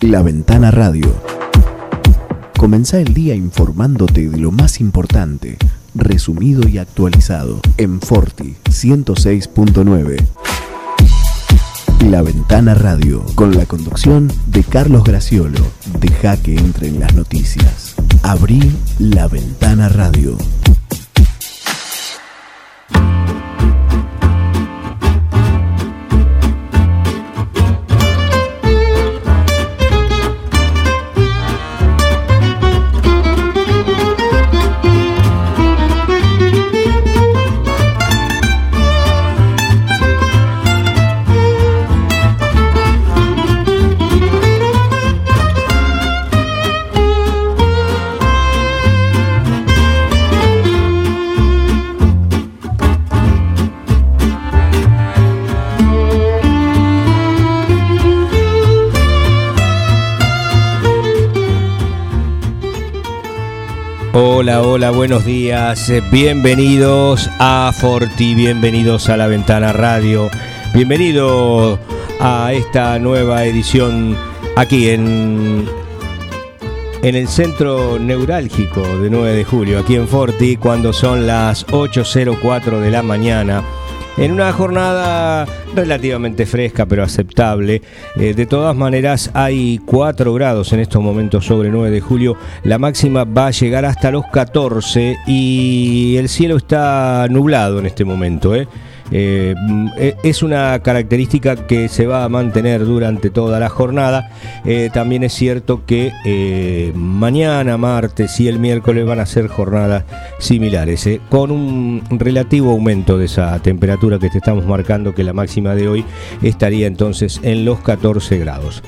La Ventana Radio. Comenzá el día informándote de lo más importante, resumido y actualizado en Forti 106.9. La Ventana Radio, con la conducción de Carlos Graciolo. Deja que entren las noticias. Abrí La Ventana Radio. Hola, hola, buenos días. Bienvenidos a Forti, bienvenidos a la Ventana Radio. Bienvenido a esta nueva edición aquí en en el centro neurálgico de 9 de julio, aquí en Forti, cuando son las 8.04 de la mañana en una jornada relativamente fresca pero aceptable. Eh, de todas maneras hay 4 grados en estos momentos sobre 9 de julio. La máxima va a llegar hasta los 14 y el cielo está nublado en este momento. ¿eh? Eh, eh, es una característica que se va a mantener durante toda la jornada. Eh, también es cierto que eh, mañana, martes y el miércoles van a ser jornadas similares, con un relativo aumento de esa temperatura que te estamos marcando, que la máxima de hoy estaría entonces en los 14 grados.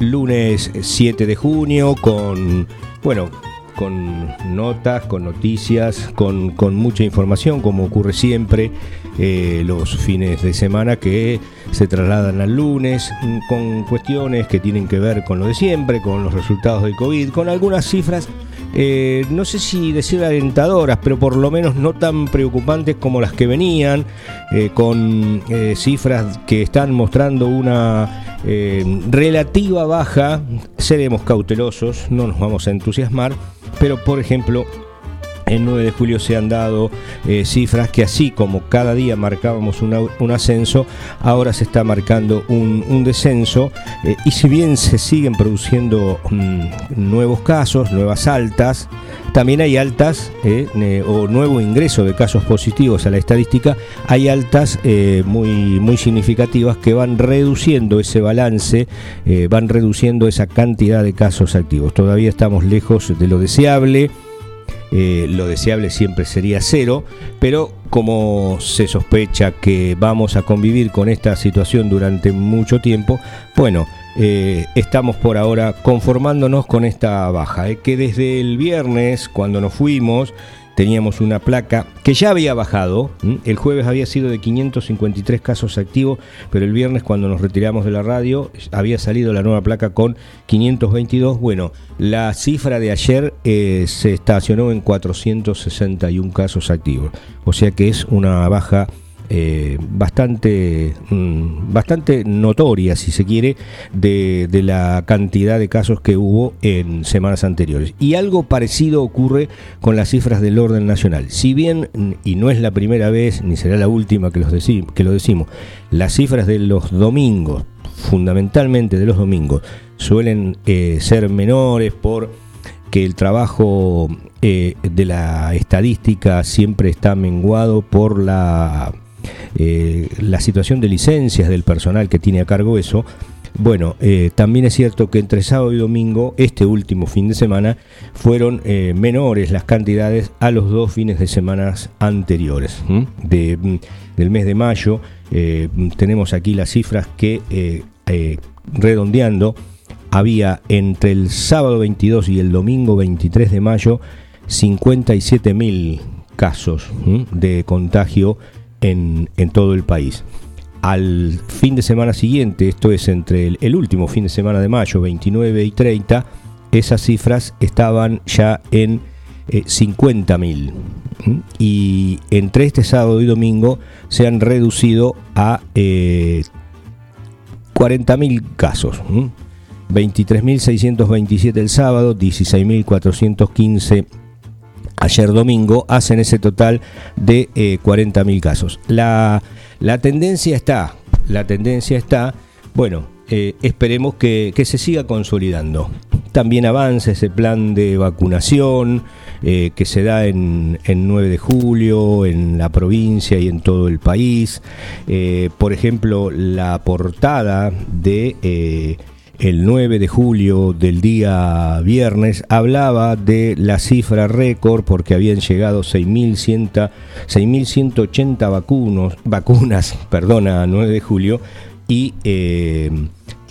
Lunes 7 de junio con, bueno, con notas, con noticias, con, con mucha información, como ocurre siempre eh, los fines de semana que se trasladan al lunes, mm, con cuestiones que tienen que ver con lo de siempre, con los resultados del COVID, con algunas cifras, eh, no sé si decir alentadoras, pero por lo menos no tan preocupantes como las que venían, eh, con eh, cifras que están mostrando una eh, relativa baja, seremos cautelosos, no nos vamos a entusiasmar, pero por ejemplo, el 9 de julio se han dado eh, cifras que así como cada día marcábamos un ascenso, ahora se está marcando un, descenso eh, y si bien se siguen produciendo mm, nuevos casos, nuevas altas, también hay altas eh, o nuevo ingreso de casos positivos a la estadística, hay altas muy, muy significativas que van reduciendo ese balance, van reduciendo esa cantidad de casos activos. Todavía estamos lejos de lo deseable. Eh, lo deseable siempre sería cero, pero como se sospecha que vamos a convivir con esta situación durante mucho tiempo, bueno, eh, estamos por ahora conformándonos con esta baja, eh, que desde el viernes, cuando nos fuimos, teníamos una placa que ya había bajado, el jueves había sido de 553 casos activos, pero el viernes cuando nos retiramos de la radio había salido la nueva placa con 522, bueno, la cifra de ayer eh, se estacionó en 461 casos activos, o sea que es una baja eh, bastante, mm, bastante notoria, si se quiere, de, la cantidad de casos que hubo en semanas anteriores. Y algo parecido ocurre con las cifras del orden nacional. Si bien, mm, y no es la primera vez, ni será la última que, los que lo decimos, las cifras de los domingos, fundamentalmente de los domingos, suelen eh, ser menores por que el trabajo eh, de la estadística siempre está menguado por la, eh, la situación de licencias del personal que tiene a cargo eso. Bueno, eh, también es cierto que entre sábado y domingo, este último fin de semana, fueron eh, menores las cantidades a los dos fines de semana anteriores. ¿m? De, mm, del mes de mayo, eh, mm, tenemos aquí las cifras que, redondeando, había entre el sábado 22 y el domingo 23 de mayo 57.000 casos ¿m? de contagio en, todo el país. Al fin de semana siguiente, esto es entre el, último fin de semana de mayo, 29 y 30, esas cifras estaban ya en eh, 50.000. ¿m? Y entre este sábado y domingo se han reducido a eh, 40.000 casos. 23.627 el sábado, 16.415 ayer domingo, hacen ese total de 40.000 casos. La, la tendencia está, la tendencia está, bueno, eh, esperemos que, se siga consolidando. También avanza ese plan de vacunación eh, que se da en, 9 de julio, en la provincia y en todo el país. Eh, por ejemplo, la portada de el 9 de julio del día viernes hablaba de la cifra récord porque habían llegado 6.180 vacunos, vacunas perdona, 9 de julio y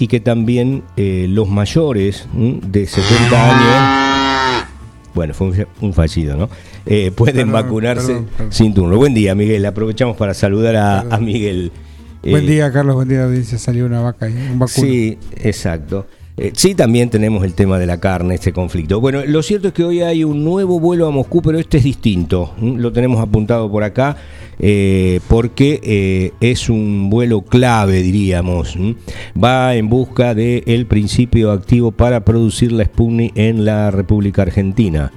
y que también eh, los mayores de 70 años, bueno, fue un, fallido, ¿no? Eh, pueden vacunarse sin turno. Buen día, Miguel. Aprovechamos para saludar a, Miguel. Buen eh, día, Carlos. Buen día, audiencia. Salió una vaca y un vacuno. Sí, exacto. Eh, sí, también tenemos el tema de la carne, este conflicto. Bueno, lo cierto es que hoy hay un nuevo vuelo a Moscú, pero este es distinto. Lo tenemos apuntado por acá eh, porque eh, es un vuelo clave, diríamos. Va en busca del principio activo para producir la Sputnik en la República Argentina.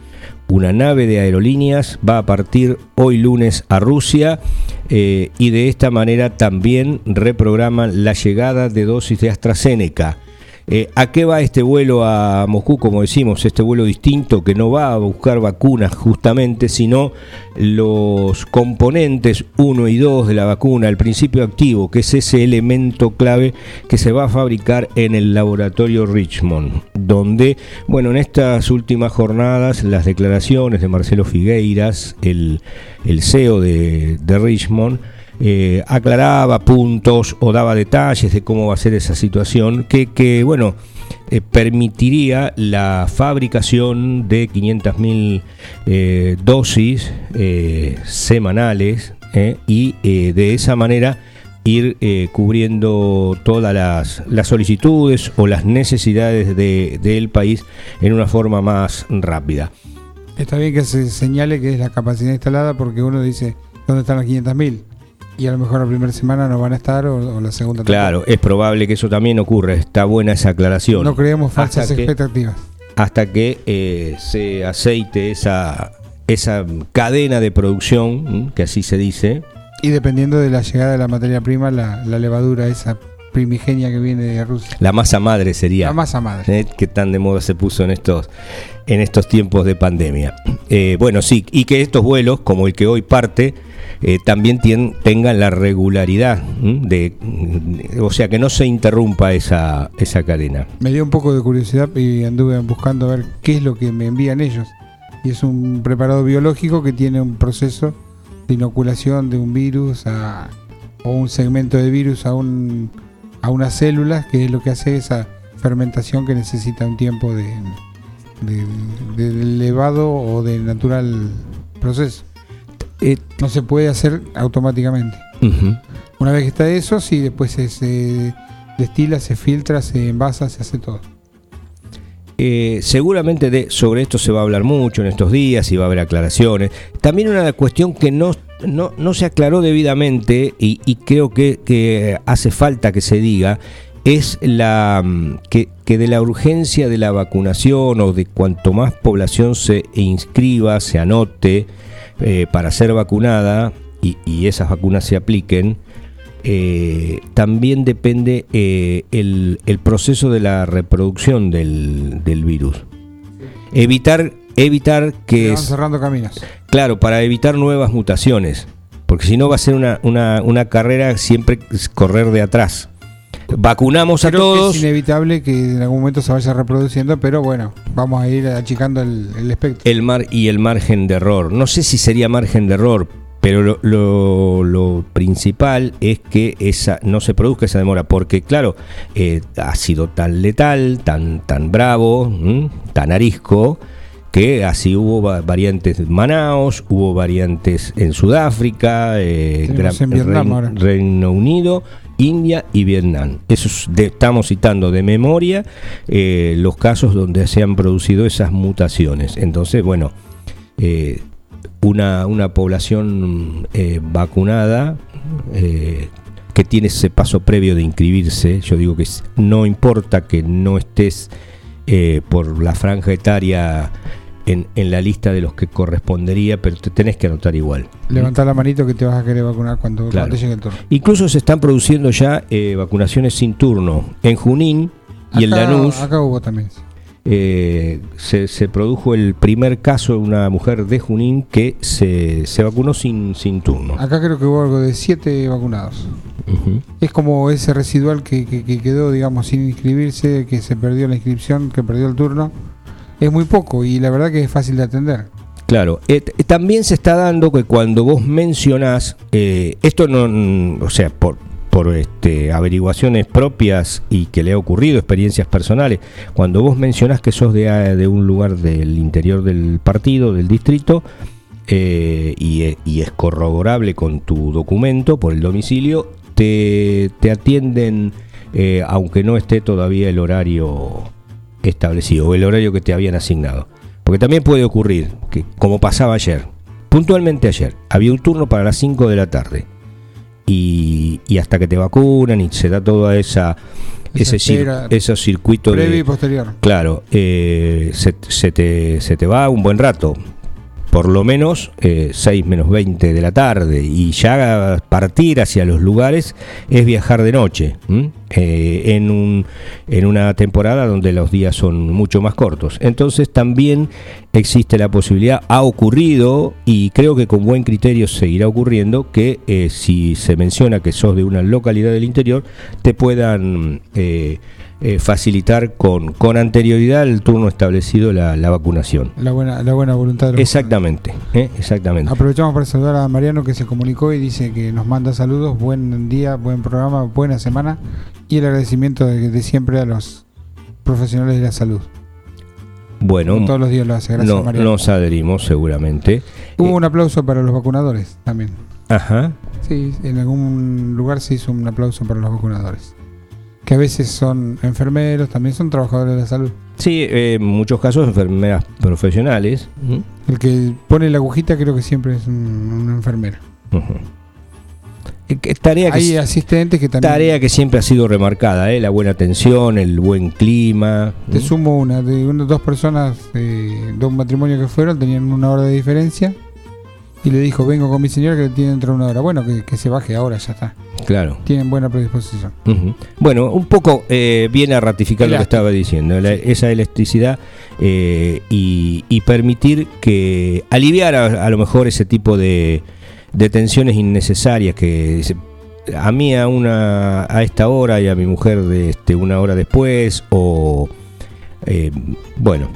Una nave de aerolíneas va a partir hoy lunes a Rusia y de esta manera también reprograman la llegada de dosis de AstraZeneca. Eh, ¿A qué va este vuelo a Moscú? Como decimos, este vuelo distinto que no va a buscar vacunas justamente, sino los componentes 1 y 2 de la vacuna, el principio activo, que es ese elemento clave que se va a fabricar en el laboratorio Richmond, donde, bueno, en estas últimas jornadas las declaraciones de Marcelo Figueiras, el, CEO de Richmond, eh, aclaraba puntos o daba detalles de cómo va a ser esa situación que, bueno, eh, permitiría la fabricación de 500.000 eh, dosis semanales y de esa manera ir cubriendo todas las, las, solicitudes o las necesidades del país en una forma más rápida. Está bien que se señale que es la capacidad instalada porque uno dice, ¿dónde están las 500.000? Y a lo mejor la primera semana no van a estar o, la segunda. Claro, es probable que eso también ocurra. Está buena esa aclaración. No creemos falsas expectativas. hasta que eh, se aceite esa, esa cadena de producción, que así se dice. Y dependiendo de la llegada de la materia prima, la, levadura, esa primigenia que viene de Rusia. La masa madre sería. La masa madre. ¿eh? Que tan de moda se puso en estos, en estos tiempos de pandemia. Eh, bueno, sí, y que estos vuelos, como el que hoy parte, eh, también tengan la regularidad, de, o sea, que no se interrumpa esa, esa cadena. Me dio un poco de curiosidad y anduve buscando a ver qué es lo que me envían ellos. Y es un preparado biológico que tiene un proceso de inoculación de un virus o un segmento de virus a, un, a unas células, que es lo que hace esa fermentación que necesita un tiempo de, de elevado o de natural proceso. Eh, no se puede hacer automáticamente. Una vez que está eso, sí, después se, destila, se filtra, se envasa, se hace todo. Eh, seguramente de, sobre esto se va a hablar mucho en estos días y va a haber aclaraciones. También una cuestión que no, no, se aclaró debidamente y, creo que, hace falta que se diga es la mm, que, que, de la urgencia de la vacunación o de cuanto más población se inscriba, se anote, eh, para ser vacunada y, esas vacunas se apliquen, eh, también depende eh, el, proceso de la reproducción del, virus. Evitar, evitar que... cerrando caminos. Claro, para evitar nuevas mutaciones, porque si no va a ser una, una, una carrera siempre correr de atrás vacunamos a todos. es inevitable que en algún momento se vaya reproduciendo, pero bueno, vamos a ir achicando el, espectro. El mar y el margen de error. No sé si sería margen de error, pero lo, principal es que esa no se produzca esa demora, porque claro, eh, ha sido tan letal, tan, tan bravo, tan arisco, que así hubo variantes en Manaus, hubo variantes en Sudáfrica, eh, Reino Unido India y Vietnam. Eso estamos citando de memoria eh, los casos donde se han producido esas mutaciones. Entonces, bueno, eh, una, una, población eh, vacunada que tiene ese paso previo de inscribirse. Yo digo que no importa que no estés eh, por la franja etaria en, la lista de los que correspondería, pero te tenés que anotar igual. Levantar la manito que te vas a querer vacunar cuando, llegue el turno. Incluso se están produciendo ya eh, vacunaciones sin turno en Junín y en Lanús. Acá hubo también. Eh, se, produjo el primer caso de una mujer de Junín que se, vacunó sin, sin turno. Acá creo que hubo algo de siete vacunados. Es como ese residual que, que, quedó, digamos, sin inscribirse, que se perdió la inscripción, que perdió el turno. Es muy poco y la verdad que es fácil de atender. Claro, eh, también se está dando que cuando vos mencionás, eh, esto no, o sea, por, por este, averiguaciones propias y que le ha ocurrido, experiencias personales. Cuando vos mencionás que sos de, de un lugar del interior del partido, del distrito, eh, y, es corroborable con tu documento por el domicilio, te, atienden, eh, aunque no esté todavía el horario establecido o el horario que te habían asignado. Porque también puede ocurrir que, como pasaba ayer, puntualmente ayer, había un turno para las 5 de la tarde y, hasta que te vacunan y se da toda esa ese esos circuitos previo y posterior. Claro eh, se, se, te, se te va un buen rato por lo menos eh, 6 menos 20 de la tarde y ya partir hacia los lugares es viajar de noche eh, en, un, en una temporada donde los días son mucho más cortos. Entonces también existe la posibilidad, ha ocurrido y creo que con buen criterio seguirá ocurriendo que eh, si se menciona que sos de una localidad del interior te puedan... Eh, facilitar con, con anterioridad el turno establecido la, la vacunación. La buena, la buena voluntad de Exactamente, eh, exactamente. Aprovechamos para saludar a Mariano que se comunicó y dice que nos manda saludos, buen día, buen programa, buena semana y el agradecimiento de, siempre a los profesionales de la salud. Bueno, todos los días lo hace, gracias no, Mariano. Nos adherimos seguramente. Hubo eh, un aplauso para los vacunadores también. Ajá. Sí, en algún lugar se hizo un aplauso para los vacunadores que a veces son enfermeros, también son trabajadores de la salud. Sí, eh, en muchos casos enfermeras profesionales. El que pone la agujita creo que siempre es un, enfermero. Tarea que, Hay asistentes que también... Tarea que siempre ha sido remarcada, ¿eh? la buena atención, el buen clima. Te sumo una, de dos personas de un matrimonio que fueron, tenían una hora de diferencia y le dijo, vengo con mi señora que tiene dentro de una hora. Bueno, que, se baje ahora, ya está. Claro. Tienen buena predisposición. Bueno, un poco eh, viene a ratificar lo que estaba diciendo, esa elasticidad eh, y, permitir que aliviar a, lo mejor ese tipo de, de tensiones innecesarias que a mí a una a esta hora y a mi mujer de este una hora después o eh, bueno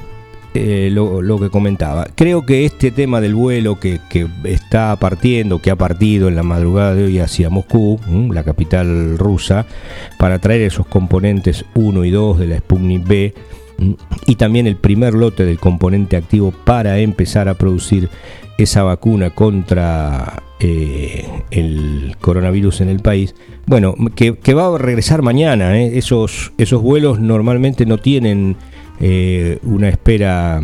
eh, lo, que comentaba. Creo que este tema del vuelo que, está partiendo, que ha partido en la madrugada de hoy hacia Moscú, la capital rusa, para traer esos componentes 1 y 2 de la Sputnik B, y también el primer lote del componente activo para empezar a producir esa vacuna contra eh, el coronavirus en el país. Bueno, que, va a regresar mañana. ¿eh? Esos, esos vuelos normalmente no tienen eh, una espera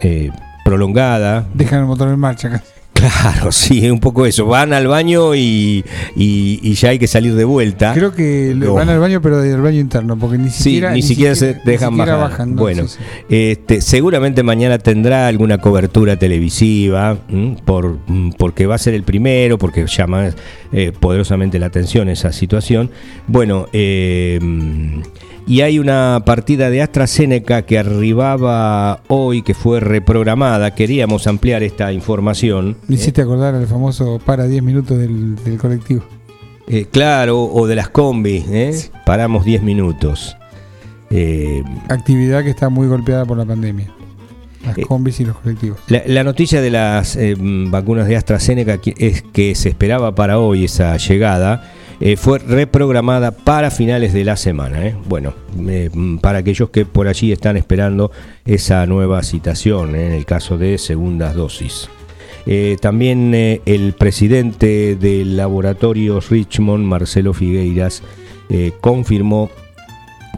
eh, prolongada. Dejan el motor en marcha acá. Claro, sí, un poco eso. Van al baño y, y, ya hay que salir de vuelta. Creo que van al baño, pero del baño interno, porque ni siquiera, ni, siquiera, se dejan bajar. bueno, Este, seguramente mañana tendrá alguna cobertura televisiva, por, porque va a ser el primero, porque llama eh, poderosamente la atención esa situación. Bueno, eh y hay una partida de AstraZeneca que arribaba hoy, que fue reprogramada. Queríamos ampliar esta información. Me hiciste acordar al famoso para 10 minutos del, colectivo. Eh, claro, o de las combis, ¿eh? paramos 10 minutos. Eh, Actividad que está muy golpeada por la pandemia. Las combis y los colectivos. La, la noticia de las vacunas de AstraZeneca es que se esperaba para hoy esa llegada eh, fue reprogramada para finales de la semana. ¿eh? Bueno, mm, para aquellos que por allí están esperando esa nueva citación ¿eh? en el caso de segundas dosis. también el presidente del laboratorio Richmond, Marcelo Figueiras, confirmó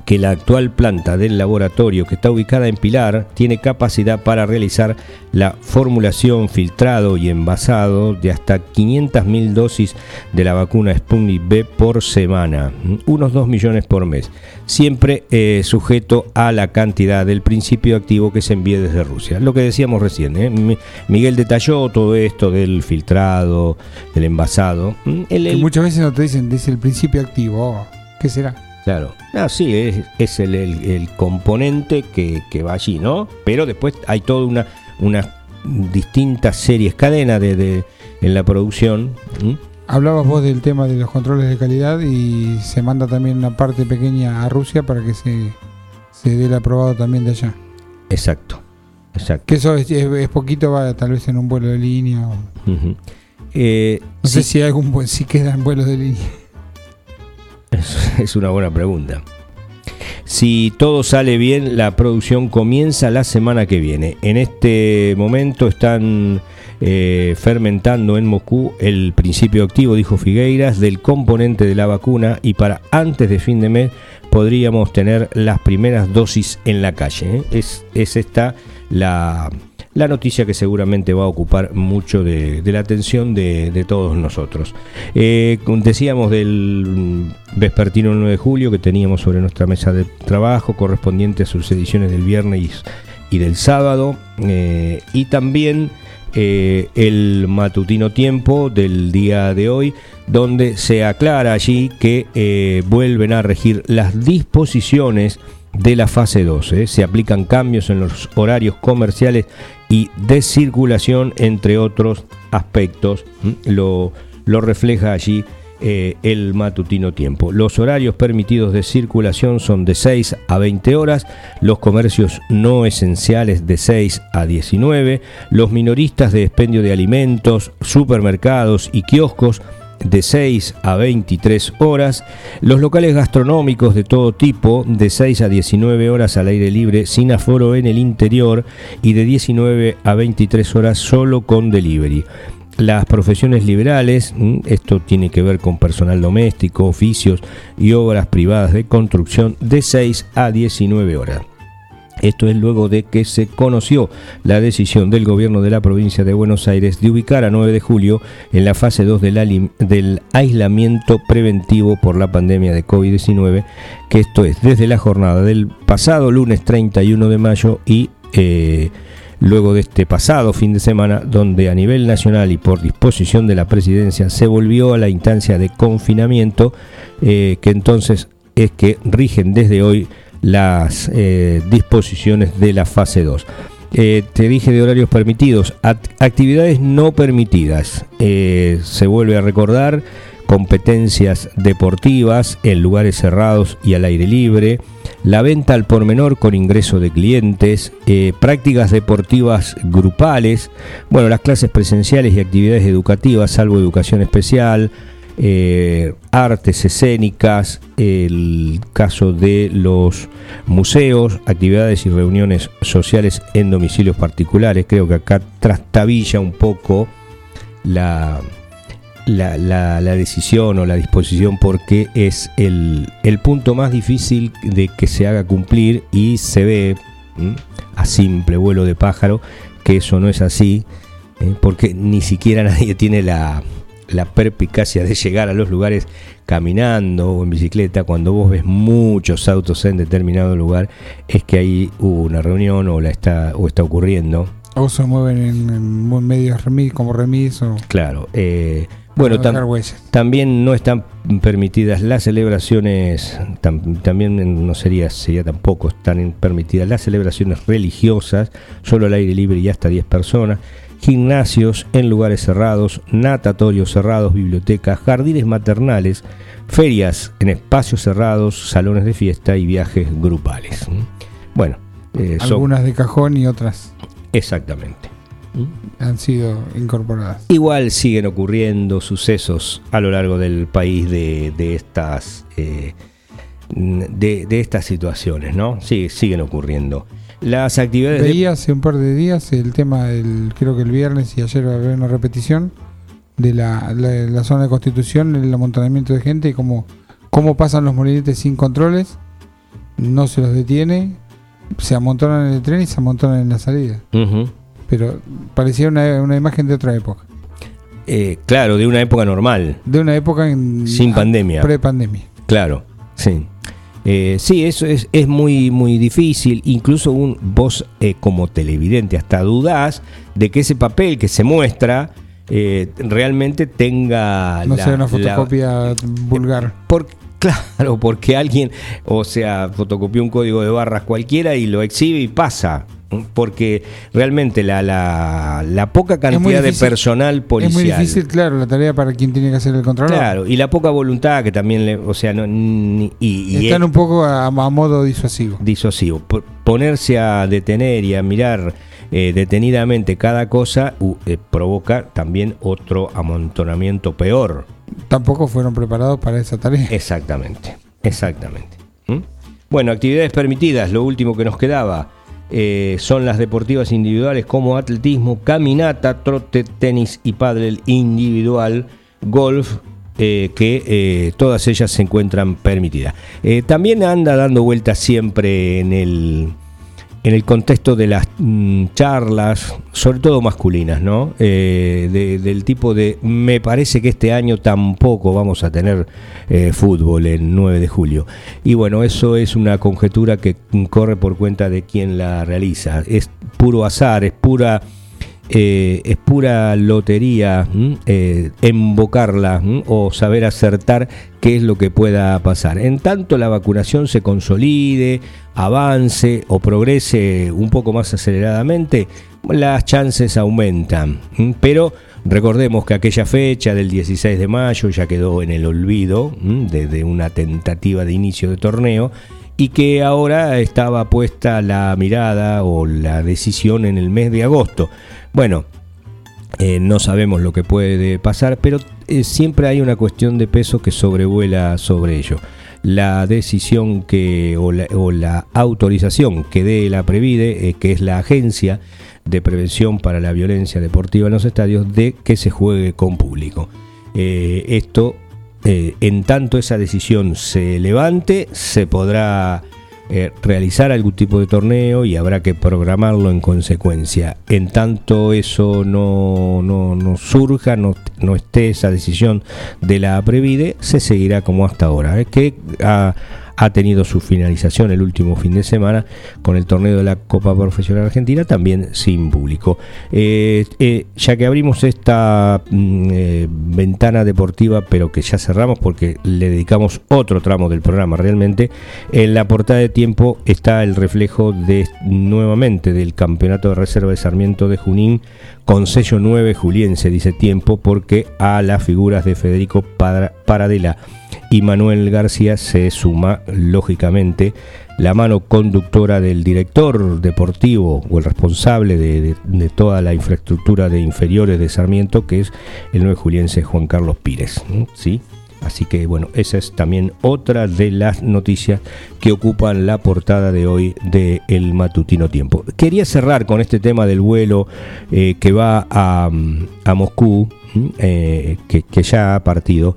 que la actual planta del laboratorio que está ubicada en Pilar tiene capacidad para realizar la formulación, filtrado y envasado de hasta 500.000 dosis de la vacuna Sputnik B por semana, unos 2 millones por mes, siempre eh, sujeto a la cantidad del principio activo que se envíe desde Rusia. Lo que decíamos recién, ¿eh? Miguel detalló todo esto del filtrado, del envasado. muchas veces no te dicen, dice el principio activo, ¿qué será? Claro. Ah, sí, es, el, componente que, va allí, ¿no? Pero después hay toda una, distintas series, cadena de, en la producción. Hablabas vos del tema de los controles de calidad y se manda también una parte pequeña a Rusia para que se, se dé el aprobado también de allá. Exacto, exacto. Que eso es, poquito, va tal vez en un vuelo de línea. Eh, no sé si hay algún si quedan vuelos de línea. Es una buena pregunta. Si todo sale bien, la producción comienza la semana que viene. En este momento están eh, fermentando en Moscú el principio activo, dijo Figueiras, del componente de la vacuna y para antes de fin de mes podríamos tener las primeras dosis en la calle. ¿eh? Es, es esta la la noticia que seguramente va a ocupar mucho de, la atención de, todos nosotros. Eh, decíamos del vespertino 9 de julio que teníamos sobre nuestra mesa de trabajo correspondiente a sus ediciones del viernes y del sábado eh, y también eh, el matutino tiempo del día de hoy donde se aclara allí que vuelven a regir las disposiciones de la fase 2. Se aplican cambios en los horarios comerciales y de circulación, entre otros aspectos. Lo, refleja allí eh, el matutino tiempo. Los horarios permitidos de circulación son de 6 a 20 horas, los comercios no esenciales de 6 a 19, los minoristas de expendio de alimentos, supermercados y kioscos de 6 a 23 horas, los locales gastronómicos de todo tipo de 6 a 19 horas al aire libre sin aforo en el interior y de 19 a 23 horas solo con delivery. Las profesiones liberales, esto tiene que ver con personal doméstico, oficios y obras privadas de construcción de 6 a 19 horas. Esto es luego de que se conoció la decisión del gobierno de la provincia de Buenos Aires de ubicar a 9 de julio en la fase 2 del, aislamiento preventivo por la pandemia de COVID-19, que esto es desde la jornada del pasado lunes 31 de mayo y eh, luego de este pasado fin de semana, donde a nivel nacional y por disposición de la presidencia se volvió a la instancia de confinamiento, eh, que entonces es que rigen desde hoy las eh, disposiciones de la fase 2. Eh, te dije de horarios permitidos, actividades no permitidas. Eh, se vuelve a recordar competencias deportivas en lugares cerrados y al aire libre, la venta al por menor con ingreso de clientes, prácticas deportivas grupales, bueno, las clases presenciales y actividades educativas, salvo educación especial, eh, artes escénicas, el caso de los museos, actividades y reuniones sociales en domicilios particulares. Creo que acá trastabilla un poco la, la, decisión o la disposición porque es el, punto más difícil de que se haga cumplir y se ve a simple vuelo de pájaro que eso no es así, ¿eh? porque ni siquiera nadie tiene la la perpicacia de llegar a los lugares caminando o en bicicleta, cuando vos ves muchos autos en determinado lugar, es que ahí hubo una reunión o la está o está ocurriendo. O se mueven en, medios remis, como remis o... Claro. Eh, bueno, también no están permitidas las celebraciones, también no sería, sería tampoco están permitidas las celebraciones religiosas, solo al aire libre y hasta 10 personas gimnasios en lugares cerrados, natatorios cerrados, bibliotecas, jardines maternales, ferias en espacios cerrados, salones de fiesta y viajes grupales. Bueno, eh, algunas de cajón y otras. Exactamente. Han sido incorporadas. Igual siguen ocurriendo sucesos a lo largo del país de, estas eh, de, de, estas situaciones, ¿no? Sí, siguen ocurriendo. Las actividades. Veía hace un par de días el tema, del, creo que el viernes y ayer va a haber una repetición de la, la, zona de constitución, el amontonamiento de gente y cómo, cómo pasan los molinetes sin controles. no se los detiene, se amontonan en el tren y se amontonan en la salida. Pero parecía una, una imagen de otra época. Eh, claro, de una época normal, De una época en, Sin pandemia. Pre-pandemia. claro, sí. Eh, sí, eso es, es muy, muy difícil. Incluso un, vos eh, como televidente hasta dudás de que ese papel que se muestra eh, realmente tenga No la- sea una la- fotocopia vulgar. Por- claro, porque alguien, o sea, fotocopió un código de barras cualquiera y lo exhibe y pasa. Porque realmente la, la, la poca cantidad de personal policial. Es muy difícil, claro, la tarea para quien tiene que hacer el control. Claro, y la poca voluntad que también le. O sea, no, ni- y, y Están es un poco a, a modo disuasivo. disuasivo. Ponerse a detener y a mirar eh, detenidamente cada cosa u- eh, provoca también otro amontonamiento peor. Tampoco fueron preparados para esa tarea. Exactamente, exactamente. ¿Mm? Bueno, actividades permitidas, lo último que nos quedaba eh, son las deportivas individuales como atletismo, caminata, trote, tenis y pádel individual, golf, eh, que eh, todas ellas se encuentran permitidas. También anda dando vueltas siempre en el, en el contexto de las mm, charlas, sobre todo masculinas, ¿no? Eh, de- del tipo de, me parece que este año tampoco vamos a tener eh, fútbol en 9 de julio. Y bueno, eso es una conjetura que corre por cuenta de quien la realiza. Es puro azar, es pura... eh, es pura lotería eh, embocarla o saber acertar qué es lo que pueda pasar. En tanto la vacunación se consolide, avance o progrese un poco más aceleradamente, las chances aumentan. Pero recordemos que aquella fecha del 16 de mayo ya quedó en el olvido desde una tentativa de inicio de torneo y que ahora estaba puesta la mirada o la decisión en el mes de agosto. Bueno, eh, no sabemos lo que puede pasar, pero eh, siempre hay una cuestión de peso que sobrevuela sobre ello. La decisión que o la, autorización que dé la Previde, eh, que es la agencia de prevención para la violencia deportiva en los estadios, de que se juegue con público. Esto, en tanto esa decisión se levante, se podrá eh, realizar algún tipo de torneo y habrá que programarlo en consecuencia. En tanto eso no, no, no surja, no, no esté esa decisión de la Previde, se seguirá como hasta ahora, eh, que ha, ha tenido su finalización el último fin de semana con el torneo de la Copa Profesional Argentina, también sin público. Eh, eh, ya que abrimos esta mm, eh, ventana deportiva, pero que ya cerramos porque le dedicamos otro tramo del programa realmente, en la portada de tiempo está el reflejo de nuevamente del Campeonato de Reserva de Sarmiento de Junín con sello 9 juliense, dice tiempo, porque a las figuras de Federico Paradela y Manuel García se suma, lógicamente, la mano conductora del director deportivo o el responsable de, toda la infraestructura de inferiores de Sarmiento, que es el 9 juliense Juan Carlos Pires. ¿Sí? Así que bueno, esa es también otra de las noticias que ocupan la portada de hoy de El Matutino Tiempo. Quería cerrar con este tema del vuelo eh, que va a, a Moscú, eh, que, ya ha partido.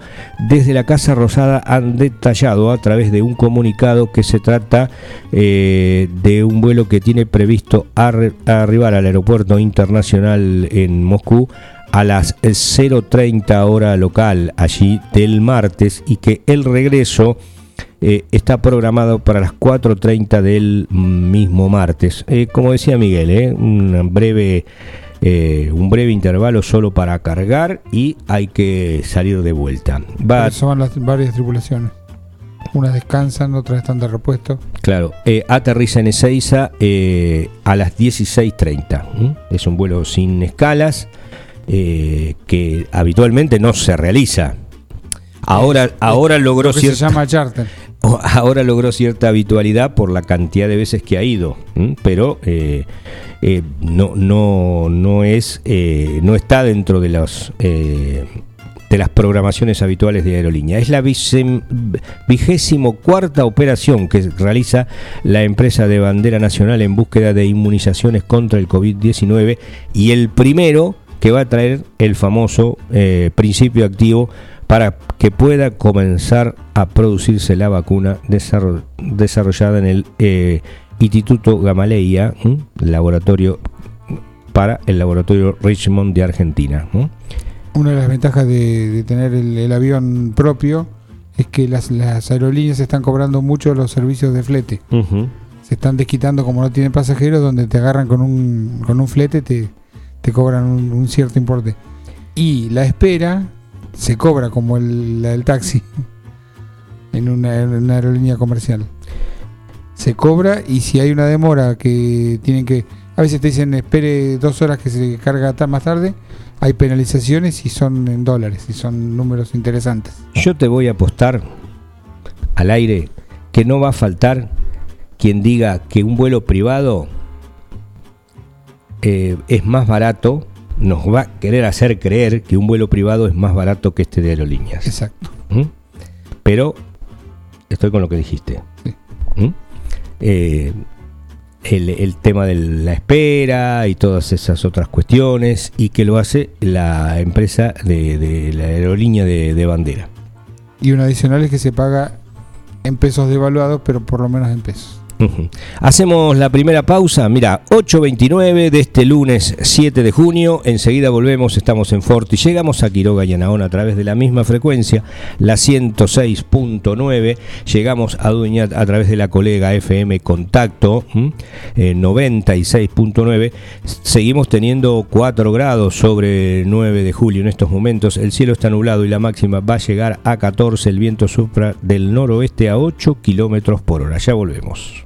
Desde la Casa Rosada han detallado a través de un comunicado que se trata eh, de un vuelo que tiene previsto arri- arribar al aeropuerto internacional en Moscú a las 0.30 hora local allí del martes y que el regreso eh, está programado para las 4.30 del mismo martes. Como decía Miguel, eh, un, breve, eh, un breve intervalo solo para cargar y hay que salir de vuelta. Va, Por eso van las varias tripulaciones. Unas descansan, otras están de repuesto. Claro, eh, aterriza en Ezeiza eh, a las 16.30. ¿m? Es un vuelo sin escalas eh, que habitualmente no se realiza. Ahora, ahora logró Lo que se llama charter. Ahora logró cierta habitualidad por la cantidad de veces que ha ido, pero eh, eh, no, no, no es, eh, no está dentro de los eh, de las programaciones habituales de aerolínea. Es la vigésimo cuarta operación que realiza la empresa de bandera nacional en búsqueda de inmunizaciones contra el COVID-19 y el primero que va a traer el famoso principio activo para que pueda comenzar a producirse la vacuna desarrollada en el eh, Instituto Gamaleya, laboratorio para el laboratorio Richmond de Argentina. Una de las ventajas de, tener el, avión propio es que las, aerolíneas están cobrando mucho los servicios de flete. Se están desquitando como no tienen pasajeros, donde te agarran con un, con un flete, te, te cobran un, cierto importe. Y la espera se cobra como el, taxi en una, en una aerolínea comercial. Se cobra y si hay una demora que tienen que a veces te dicen espere dos horas que se carga más tarde. Hay penalizaciones y son en dólares y son números interesantes. Yo te voy a apostar al aire que no va a faltar quien diga que un vuelo privado eh, es más barato, nos va a querer hacer creer que un vuelo privado es más barato que este de aerolíneas. Exacto. ¿Mm? Pero estoy con lo que dijiste. Sí. ¿Mm? Eh, el, tema de la espera y todas esas otras cuestiones y que lo hace la empresa de, la aerolínea de, bandera. Y un adicional es que se paga en pesos devaluados, pero por lo menos en pesos. Hacemos la primera pausa, mira, 8.29 de este lunes 7 de junio, enseguida volvemos, estamos en Forti, llegamos a Quiroga y Anaón a través de la misma frecuencia, la 106.9, llegamos a Duñat a través de la colega FM Contacto, 96.9, eh, seguimos teniendo 4 grados sobre 9 de julio en estos momentos, el cielo está nublado y la máxima va a llegar a 14, el viento supra del noroeste a 8 kilómetros por hora, ya volvemos.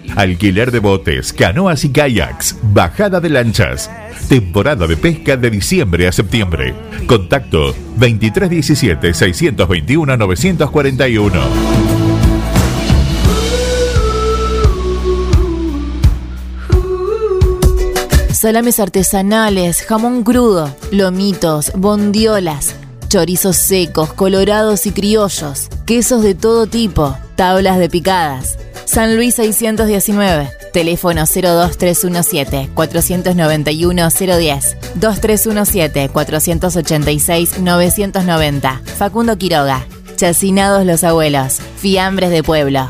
Alquiler de botes, canoas y kayaks, bajada de lanchas. Temporada de pesca de diciembre a septiembre. Contacto 2317-621-941. Salames artesanales, jamón crudo, lomitos, bondiolas, chorizos secos, colorados y criollos, quesos de todo tipo, tablas de picadas. San Luis 619. Teléfono 02317-491-010. 2317-486-990. Facundo Quiroga. Chacinados los abuelos. Fiambres de pueblo.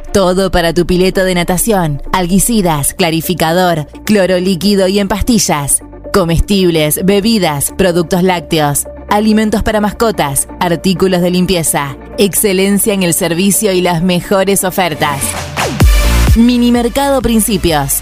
Todo para tu pileto de natación, alguicidas, clarificador, cloro líquido y en pastillas. Comestibles, bebidas, productos lácteos, alimentos para mascotas, artículos de limpieza. Excelencia en el servicio y las mejores ofertas. Minimercado Principios.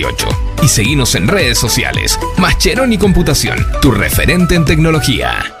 1278 y seguimos en redes sociales. Mascheroni Computación, tu referente en tecnología.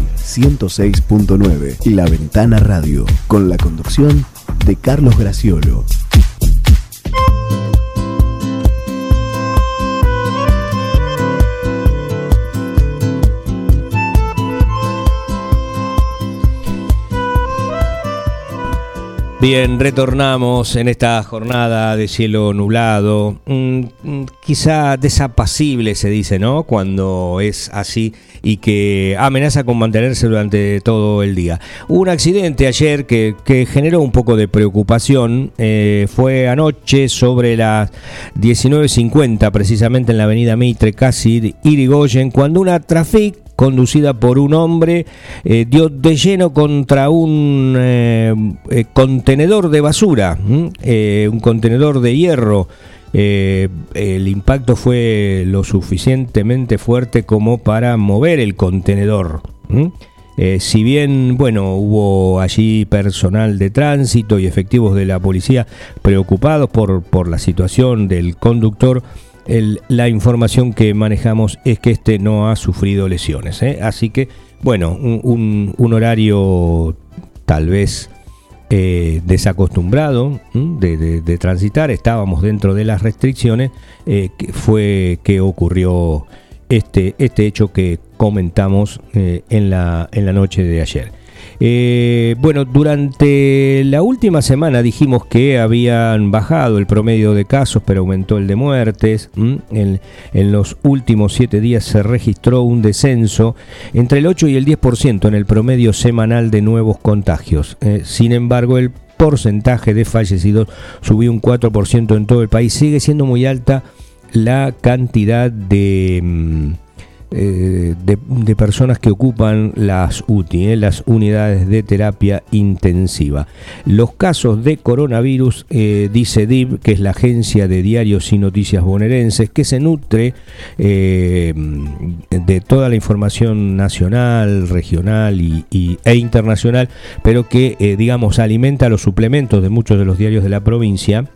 106.9 y La Ventana Radio con la conducción de Carlos Graciolo. Bien, retornamos en esta jornada de cielo nublado, mm, mm, quizá desapacible se dice, ¿no? Cuando es así y que amenaza con mantenerse durante todo el día. Un accidente ayer que, generó un poco de preocupación, eh, fue anoche sobre las 19.50 precisamente en la avenida Mitre, casi Irigoyen, cuando una Trafic conducida por un hombre, eh, dio de lleno contra un eh, eh, contenedor de basura, un contenedor de hierro. el impacto fue lo suficientemente fuerte como para mover el contenedor. si bien, bueno, hubo allí personal de tránsito y efectivos de la policía preocupados por, por la situación del conductor, la información que manejamos es que este no ha sufrido lesiones. ¿eh? Así que, bueno, un, horario tal vez eh, desacostumbrado de, transitar, estábamos dentro de las restricciones, eh, que fue que ocurrió este, este hecho que comentamos en, la, en la noche de ayer. Eh, bueno, durante la última semana dijimos que habían bajado el promedio de casos, pero aumentó el de muertes. En, los últimos siete días se registró un descenso entre el 8 y el 10% en el promedio semanal de nuevos contagios. Eh, sin embargo, el porcentaje de fallecidos subió un 4% en todo el país. Sigue siendo muy alta la cantidad de... Eh, de, personas que ocupan las UTI, eh, las unidades de terapia intensiva. Los casos de coronavirus, eh, dice DIV, que es la agencia de diarios y noticias bonaerenses, que se nutre de toda la información nacional, regional y, e internacional, pero que, digamos, alimenta los suplementos de muchos de los diarios de la provincia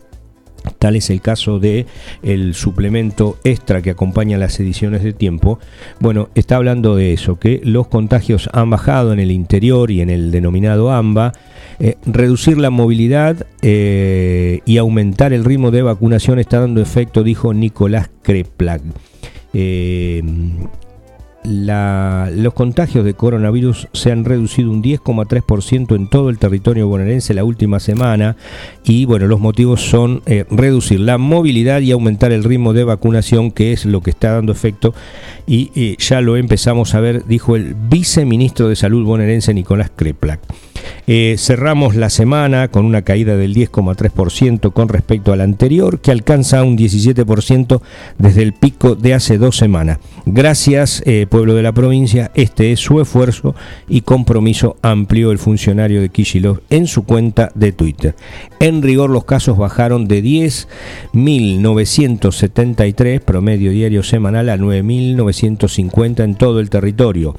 Tal es el caso de el suplemento extra que acompaña las ediciones de tiempo. Bueno, está hablando de eso, que los contagios han bajado en el interior y en el denominado AMBA, eh, reducir la movilidad eh, y aumentar el ritmo de vacunación está dando efecto, dijo Nicolás Kreplag. Eh, los contagios de coronavirus se han reducido un 10,3% en todo el territorio bonaerense la última semana y bueno, los motivos son eh, reducir la movilidad y aumentar el ritmo de vacunación que es lo que está dando efecto y eh, ya lo empezamos a ver, dijo el viceministro de Salud bonaerense Nicolás Kreplak. Eh, cerramos la semana con una caída del 10,3% con respecto al anterior, que alcanza un 17% desde el pico de hace dos semanas. Gracias, eh, pueblo de la provincia, este es su esfuerzo y compromiso, amplió el funcionario de Kishilov en su cuenta de Twitter. En rigor, los casos bajaron de 10.973 promedio diario semanal a 9.950 en todo el territorio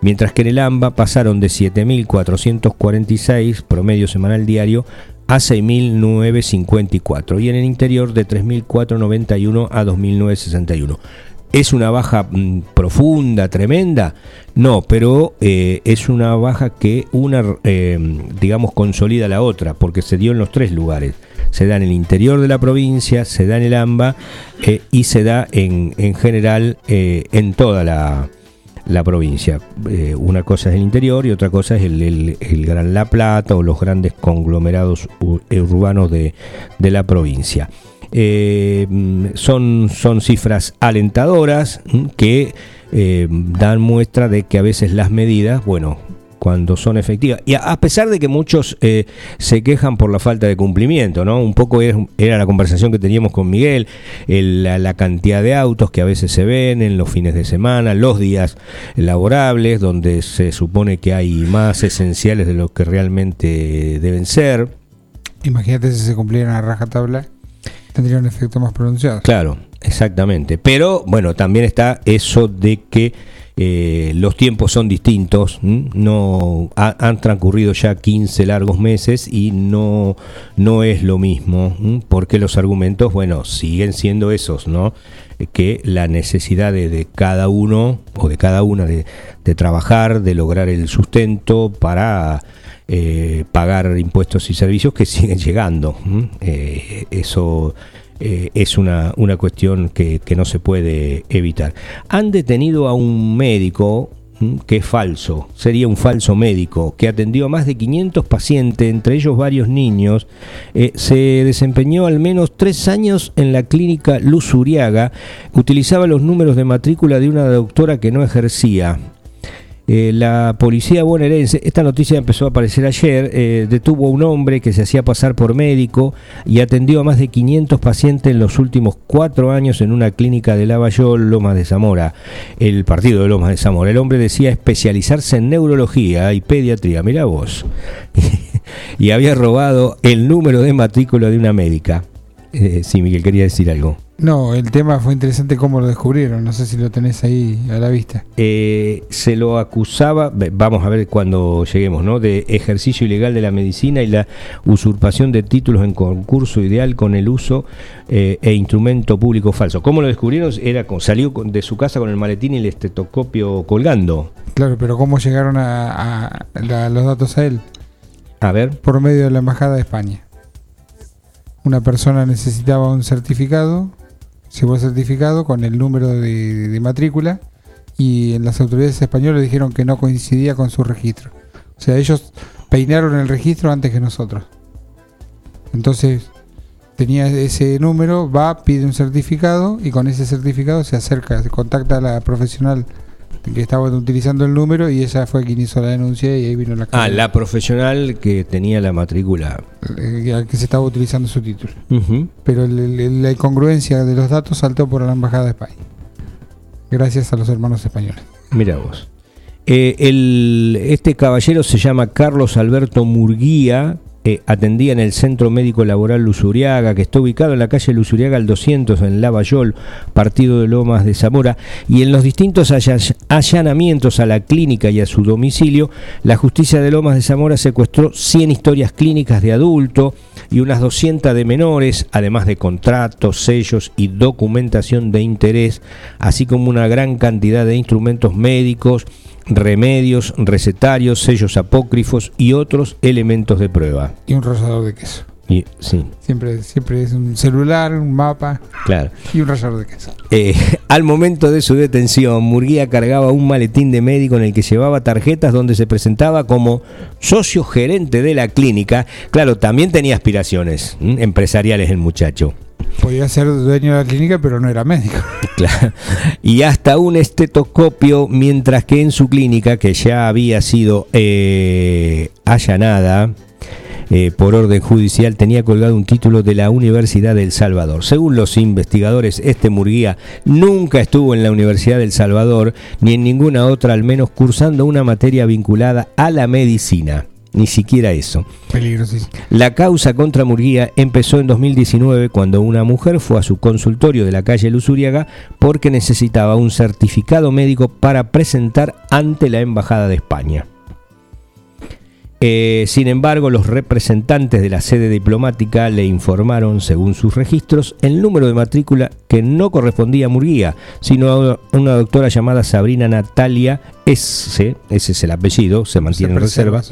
mientras que en el AMBA pasaron de 7.446 promedio semanal diario a 6.954 y en el interior de 3.491 a 2.961. ¿Es una baja mm, profunda, tremenda? No, pero eh, es una baja que una, eh, digamos, consolida la otra, porque se dio en los tres lugares. Se da en el interior de la provincia, se da en el AMBA eh, y se da en, en general en toda la, la provincia. Eh, una cosa es el interior y otra cosa es el, Gran La Plata o los grandes conglomerados urbanos de, la provincia. Eh, son, son cifras alentadoras que eh, dan muestra de que a veces las medidas, bueno, cuando son efectivas. Y a, pesar de que muchos eh, se quejan por la falta de cumplimiento, ¿no? Un poco era, la conversación que teníamos con Miguel, la, cantidad de autos que a veces se ven en los fines de semana, los días laborables, donde se supone que hay más esenciales de lo que realmente deben ser. Imagínate si se cumplieran a rajatabla, tendría un efecto más pronunciado. Claro, exactamente. Pero bueno, también está eso de que eh, los tiempos son distintos, no han transcurrido ya 15 largos meses y no, no es lo mismo, porque los argumentos, bueno, siguen siendo esos, ¿no? Que la necesidad de, cada uno o de cada una de, trabajar, de lograr el sustento para eh, pagar impuestos y servicios que siguen llegando. Eh, eso eh, es una, una cuestión que, no se puede evitar. Han detenido a un médico que es falso, sería un falso médico, que atendió a más de 500 pacientes, entre ellos varios niños, eh, se desempeñó al menos tres años en la clínica Luz Uriaga, utilizaba los números de matrícula de una doctora que no ejercía. Eh, la policía bonaerense, esta noticia empezó a aparecer ayer, eh, detuvo a un hombre que se hacía pasar por médico y atendió a más de 500 pacientes en los últimos cuatro años en una clínica de Lavallol, Lomas de Zamora, el partido de Lomas de Zamora. El hombre decía especializarse en neurología y pediatría, mira vos, y había robado el número de matrícula de una médica. Eh, sí, Miguel, quería decir algo. No, el tema fue interesante cómo lo descubrieron, no sé si lo tenés ahí a la vista. Eh, se lo acusaba, vamos a ver cuando lleguemos, ¿no? De ejercicio ilegal de la medicina y la usurpación de títulos en concurso ideal con el uso eh, e instrumento público falso. ¿Cómo lo descubrieron? Era con, salió de su casa con el maletín y el estetoscopio colgando. Claro, pero ¿cómo llegaron a los datos a él? A ver. Por medio de la Embajada de España. Una persona necesitaba un certificado llevó el certificado con el número de, matrícula y las autoridades españolas dijeron que no coincidía con su registro. O sea, ellos peinaron el registro antes que nosotros. Entonces, tenía ese número, va, pide un certificado y con ese certificado se acerca, se contacta a la profesional que estaba utilizando el número y ella fue quien hizo la denuncia y ahí vino la Ah, la profesional que tenía la matrícula. Eh, que se estaba utilizando su título. Pero la incongruencia de los datos saltó por la Embajada de España. Gracias a los hermanos españoles. Mira vos. Eh, el, este caballero se llama Carlos Alberto Murguía, eh, atendía en el Centro Médico Laboral Luzuriaga, que está ubicado en la calle Luzuriaga al 200 en Lavallol, partido de Lomas de Zamora, y en los distintos allanamientos a la clínica y a su domicilio, la justicia de Lomas de Zamora secuestró 100 historias clínicas de adulto y unas 200 de menores, además de contratos, sellos y documentación de interés, así como una gran cantidad de instrumentos médicos, remedios, recetarios, sellos apócrifos y otros elementos de prueba. Y un rosador de queso. Y, sí. Siempre, siempre es un celular, un mapa claro. y un rosador de queso. Eh, al momento de su detención, Murguía cargaba un maletín de médico en el que llevaba tarjetas donde se presentaba como socio gerente de la clínica. Claro, también tenía aspiraciones empresariales el muchacho. Podía ser dueño de la clínica, pero no era médico. Claro. Y hasta un estetoscopio, mientras que en su clínica, que ya había sido eh, allanada eh, por orden judicial, tenía colgado un título de la Universidad del Salvador. Según los investigadores, este Murguía nunca estuvo en la Universidad del Salvador, ni en ninguna otra, al menos cursando una materia vinculada a la medicina. Ni siquiera eso. Peligrosísimo. La causa contra Murguía empezó en 2019 cuando una mujer fue a su consultorio de la calle Luzuriaga porque necesitaba un certificado médico para presentar ante la Embajada de España. Eh, sin embargo, los representantes de la sede diplomática le informaron, según sus registros, el número de matrícula que no correspondía a Murguía, sino a una doctora llamada Sabrina Natalia S. Ese es el apellido, se mantiene en reserva.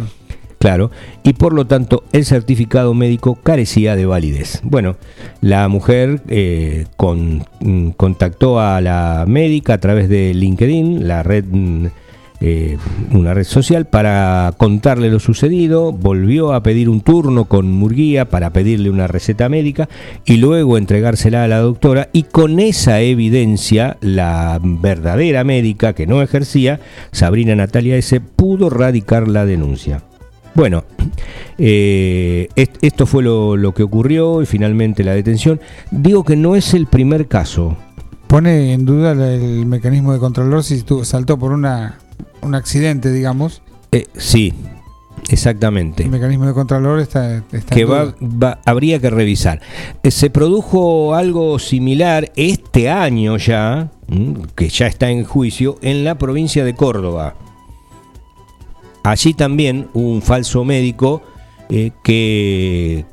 Claro, y por lo tanto el certificado médico carecía de validez. Bueno, la mujer eh, con, mm, contactó a la médica a través de LinkedIn, la red mm, eh, una red social para contarle lo sucedido, volvió a pedir un turno con Murguía para pedirle una receta médica y luego entregársela a la doctora y con esa evidencia la verdadera médica que no ejercía, Sabrina Natalia S., pudo radicar la denuncia. Bueno, eh, esto fue lo, lo que ocurrió y finalmente la detención. Digo que no es el primer caso. Pone en duda el mecanismo de controlador si saltó por una un accidente, digamos. Eh, sí, exactamente. El mecanismo de contralor está, que va, habría que revisar. Eh, se produjo algo similar este año ya, que ya está en juicio, en la provincia de Córdoba. Allí también un falso médico eh, que,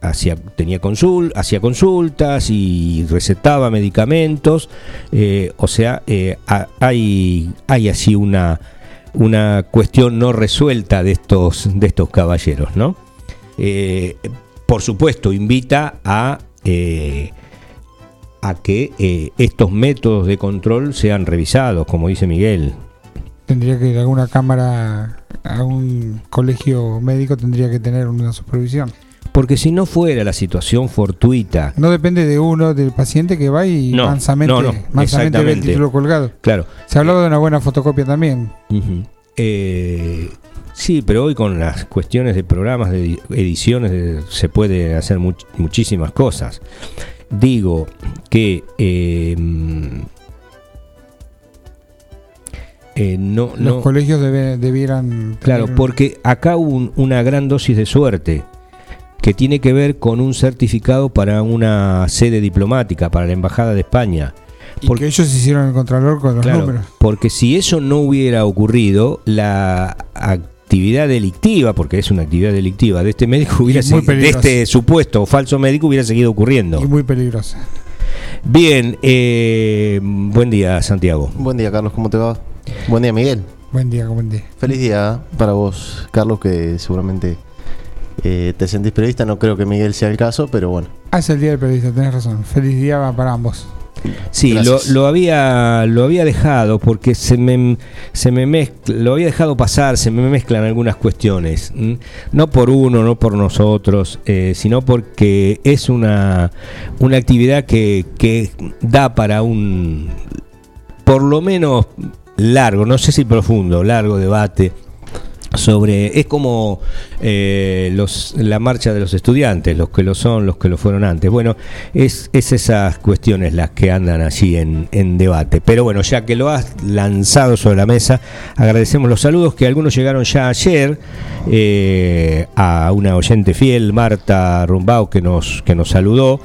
hacía, tenía consul, hacía consultas y recetaba medicamentos. Eh, o sea, eh, hay, así una, una cuestión no resuelta de estos, de estos caballeros, ¿no? por supuesto, invita a, a que estos métodos de control sean revisados, como dice Miguel. Tendría que ir a alguna cámara a un colegio médico tendría que tener una supervisión. Porque si no fuera la situación fortuita. No depende de uno, del paciente que va y mansamente, ve el título colgado. Claro. Se ha hablado de una buena fotocopia también. Eh, sí, pero hoy con las cuestiones de programas, de ediciones, se puede hacer muchísimas cosas. Digo que eh, eh, no, Los colegios debieran... Claro, porque acá hubo una gran dosis de suerte que tiene que ver con un certificado para una sede diplomática, para la Embajada de España. Porque ellos hicieron el contralor con los números. Porque si eso no hubiera ocurrido, la actividad delictiva, porque es una actividad delictiva, de este médico hubiera de este supuesto o falso médico hubiera seguido ocurriendo. Y muy peligrosa. Bien, eh, buen día Santiago. Buen día Carlos, ¿cómo te va? Buen día, Miguel. Buen día, buen día. Feliz día para vos, Carlos, que seguramente eh, te sentís periodista. No creo que Miguel sea el caso, pero bueno. Ah, es el día del periodista, tenés razón. Feliz día para ambos. Sí, lo, había lo había dejado porque se me se me mezcla, lo había dejado pasar, se me mezclan algunas cuestiones, no por uno, no por nosotros, eh, sino porque es una una actividad que, que da para un por lo menos largo, no sé si profundo, largo debate sobre es como eh, los, la marcha de los estudiantes, los que lo son, los que lo fueron antes. Bueno, es, es esas cuestiones las que andan allí en, debate. Pero bueno, ya que lo has lanzado sobre la mesa, agradecemos los saludos que algunos llegaron ya ayer eh, a una oyente fiel, Marta Rumbao, que nos, que nos saludó.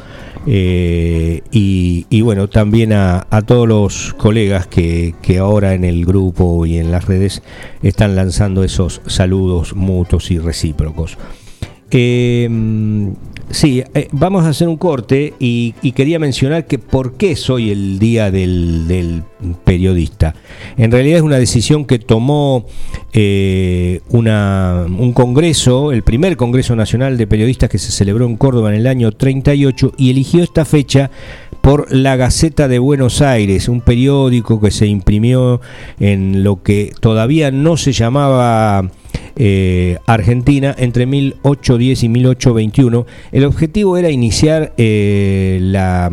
Eh, y, bueno, también a, todos los colegas que, ahora en el grupo y en las redes están lanzando esos saludos mutuos y recíprocos. Eh, sí, eh, vamos a hacer un corte y, quería mencionar que por qué soy el día del, periodista. En realidad es una decisión que tomó eh, una, un congreso, el primer Congreso Nacional de Periodistas que se celebró en Córdoba en el año 38 y eligió esta fecha por la Gaceta de Buenos Aires, un periódico que se imprimió en lo que todavía no se llamaba eh, Argentina entre 1810 y 1821. El objetivo era iniciar eh, la,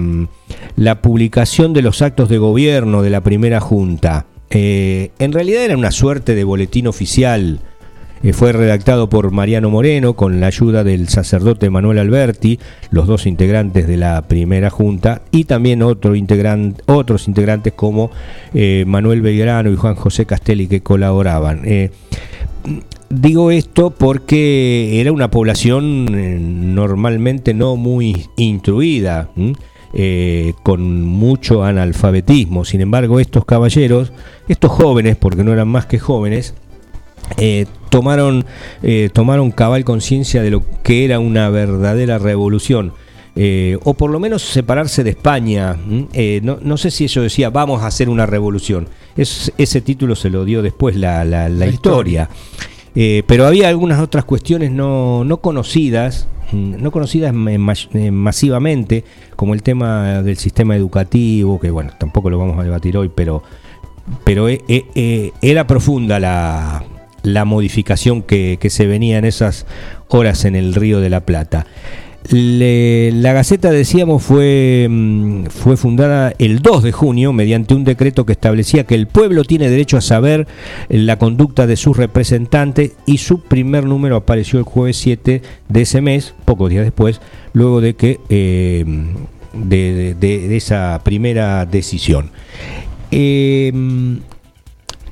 la, publicación de los actos de gobierno de la primera junta. Eh, en realidad era una suerte de boletín oficial. fue redactado por Mariano Moreno con la ayuda del sacerdote Manuel Alberti, los dos integrantes de la primera junta, y también otro otros integrantes como Manuel Belgrano y Juan José Castelli que colaboraban. Digo esto porque era una población eh, normalmente no muy instruida, eh, con mucho analfabetismo. Sin embargo, estos caballeros, estos jóvenes, porque no eran más que jóvenes, eh, tomaron, tomaron cabal conciencia de lo que era una verdadera revolución. o por lo menos separarse de España. no, sé si eso decía, vamos a hacer una revolución. ese título se lo dio después la, historia. Eh, pero había algunas otras cuestiones no, no conocidas, mm, no conocidas masivamente, como el tema del sistema educativo, que bueno, tampoco lo vamos a debatir hoy, pero pero eh, eh, eh, era profunda la, la modificación que, que se venía en esas horas en el Río de la Plata. La Gaceta, decíamos, fue, mm, fue fundada el 2 de junio mediante un decreto que establecía que el pueblo tiene derecho a saber eh, la conducta de sus representantes y su primer número apareció el jueves 7 de ese mes, pocos días después, luego de que eh, de esa primera decisión. Eh,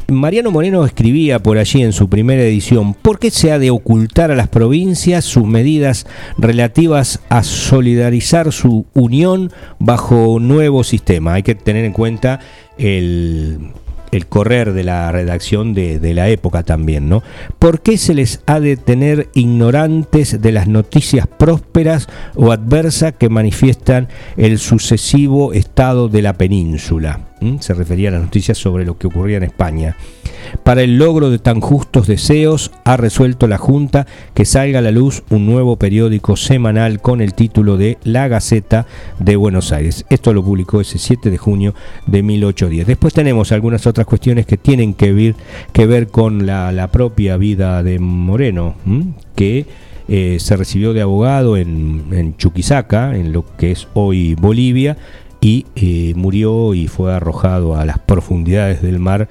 Mariano Moreno escribía por allí en su primera edición, ¿por qué se ha de ocultar a las provincias sus medidas relativas a solidarizar su unión bajo un nuevo sistema? Hay que tener en cuenta el, el correr de la redacción de, de la época también, ¿no? ¿Por qué se les ha de tener ignorantes de las noticias prósperas o adversas que manifiestan el sucesivo estado de la península? ¿Mm? Se refería a las noticias sobre lo que ocurría en España. Para el logro de tan justos deseos, ha resuelto la Junta que salga a la luz un nuevo periódico semanal con el título de La Gaceta de Buenos Aires. Esto lo publicó ese 7 de junio de 1810. Después tenemos algunas otras cuestiones que tienen que ver, que ver con la, propia vida de Moreno, que eh, se recibió de abogado en, en Chuquisaca, en lo que es hoy Bolivia, y eh, murió y fue arrojado a las profundidades del mar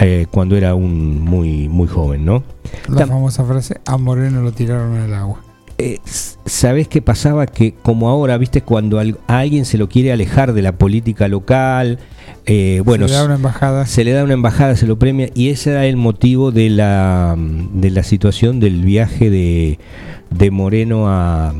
eh, cuando era un muy muy joven, ¿no? La Tam- famosa frase, a Moreno lo tiraron al agua. Eh, s- ¿Sabés qué pasaba? Que como ahora, viste, cuando a alguien se lo quiere alejar de la política local, eh, bueno, Se le da una embajada. se le da una embajada, se lo premia, y ese era el motivo de la, de la situación del viaje de, de Moreno a,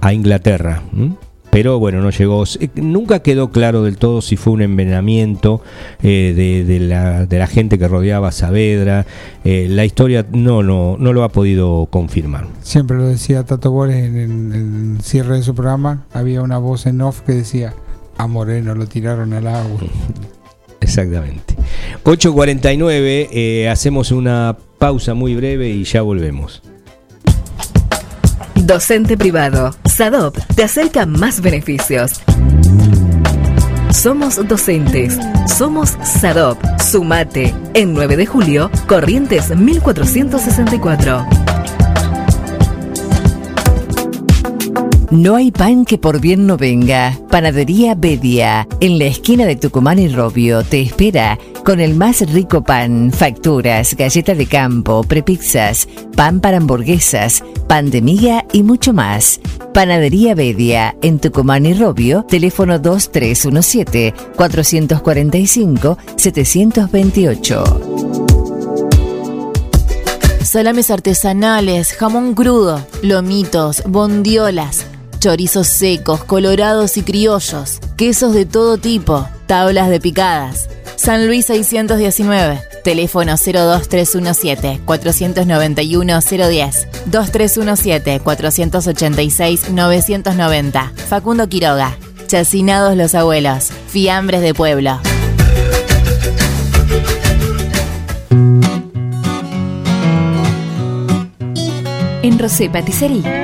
a Inglaterra. ¿m? Pero bueno, no llegó. Se- Nunca quedó claro del todo si fue un envenenamiento eh, de, de la, de la gente que rodeaba a Saavedra. Eh, la historia no, no, no lo ha podido confirmar. Siempre lo decía Tato Bores en, en- en el cierre de su programa. Había una voz en off que decía, a Moreno lo tiraron al agua. Exactamente. 8.49, eh, hacemos una pausa muy breve y ya volvemos. Docente privado. SADOP te acerca más beneficios. Somos docentes. Somos SADOP. Sumate. En 9 de julio, Corrientes 1464. No hay pan que por bien no venga. Panadería Bedia, en la esquina de Tucumán y Robio, te espera con el más rico pan, facturas, galleta de campo, prepizzas, pan para hamburguesas, pan de miga y mucho más. Panadería Bedia, en Tucumán y Robio, teléfono 2317-445-728. Salames artesanales, jamón crudo, lomitos, bondiolas, chorizos secos, colorados y criollos, quesos de todo tipo, tablas de picadas. San Luis 619, teléfono 02317 491 010, 2317 486 990. Facundo Quiroga, Chacinados los abuelos, fiambres de pueblo. En Rosé Patisserie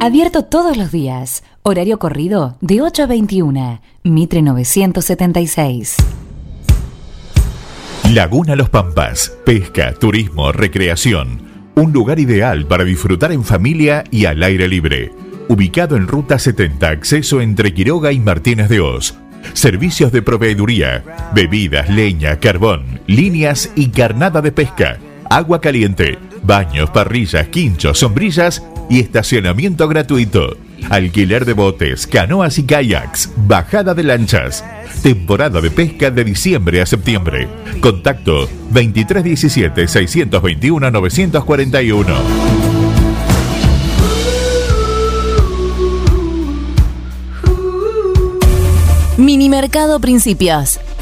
Abierto todos los días. Horario corrido de 8 a 21. Mitre 976. Laguna Los Pampas. Pesca, turismo, recreación. Un lugar ideal para disfrutar en familia y al aire libre. Ubicado en Ruta 70, acceso entre Quiroga y Martínez de Oz. Servicios de proveeduría, bebidas, leña, carbón, líneas y carnada de pesca. Agua caliente, baños, parrillas, quinchos, sombrillas y estacionamiento gratuito. Alquiler de botes, canoas y kayaks, bajada de lanchas. Temporada de pesca de diciembre a septiembre. Contacto 2317-621-941. Minimercado Principios.